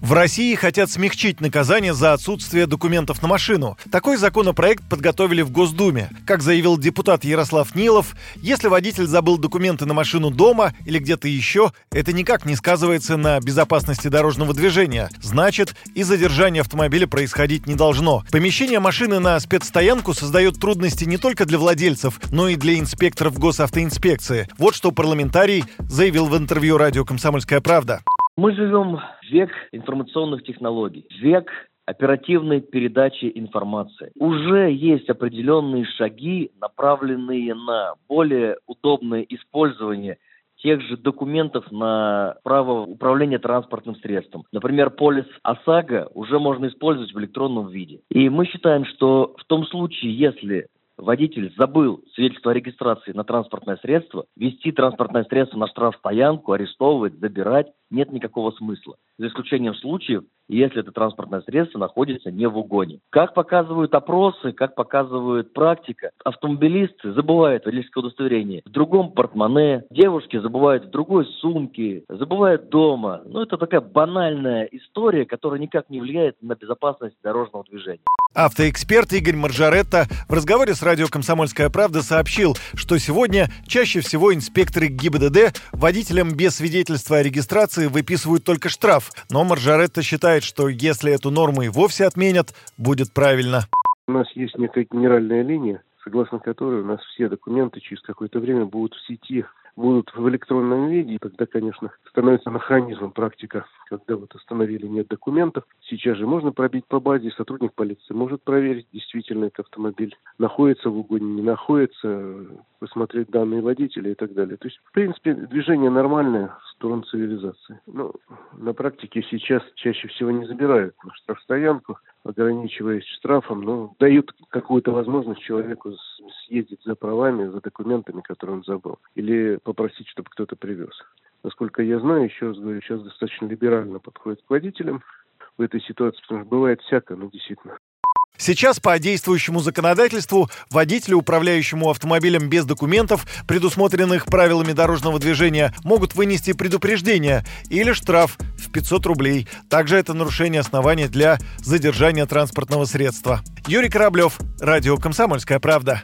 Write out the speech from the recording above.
В России хотят смягчить наказание за отсутствие документов на машину. Такой законопроект подготовили в Госдуме. Как заявил депутат Ярослав Нилов, если водитель забыл документы на машину дома или где-то еще, это никак не сказывается на безопасности дорожного движения. Значит, и задержание автомобиля происходить не должно. Помещение машины на спецстоянку создает трудности не только для владельцев, но и для инспекторов госавтоинспекции. Вот что парламентарий заявил в интервью радио «Комсомольская правда». Мы живем в век информационных технологий, век оперативной передачи информации. Уже есть определенные шаги, направленные на более удобное использование тех же документов на право управления транспортным средством. Например, полис ОСАГО уже можно использовать в электронном виде. И мы считаем, что в том случае, если водитель забыл свидетельство о регистрации на транспортное средство, вести транспортное средство на штрафстоянку, арестовывать, забирать нет никакого смысла. За исключением случаев, если это транспортное средство находится не в угоне. Как показывают опросы, как показывает практика, автомобилисты забывают водительское удостоверение в другом портмоне, девушки забывают в другой сумке, забывают дома. Ну, это такая банальная история, которая никак не влияет на безопасность дорожного движения. Автоэксперт Игорь Маржаретта в разговоре с радио «Комсомольская правда» сообщил, что сегодня чаще всего инспекторы ГИБДД водителям без свидетельства о регистрации выписывают только штраф. Но Маржаретта считает, что если эту норму и вовсе отменят, будет правильно. У нас есть некая генеральная линия, согласно которой у нас все документы через какое-то время будут в сети будут в электронном виде, тогда, конечно, становится анахронизмом практика, когда вот остановили нет документов. Сейчас же можно пробить по базе, сотрудник полиции может проверить, действительно этот автомобиль находится в угоне, не находится, посмотреть данные водителя и так далее. То есть, в принципе, движение нормальное в сторону цивилизации. Но на практике сейчас чаще всего не забирают на штрафстоянку, ограничиваясь штрафом, но дают какую-то возможность человеку съездить за правами, за документами, которые он забыл, или попросить, чтобы кто-то привез. Насколько я знаю, еще раз говорю, сейчас достаточно либерально подходит к водителям в этой ситуации, потому что бывает всякое, но действительно. Сейчас по действующему законодательству водителю, управляющему автомобилем без документов, предусмотренных правилами дорожного движения, могут вынести предупреждение или штраф в 500 рублей. Также это нарушение основания для задержания транспортного средства. Юрий Кораблев, Радио «Комсомольская правда».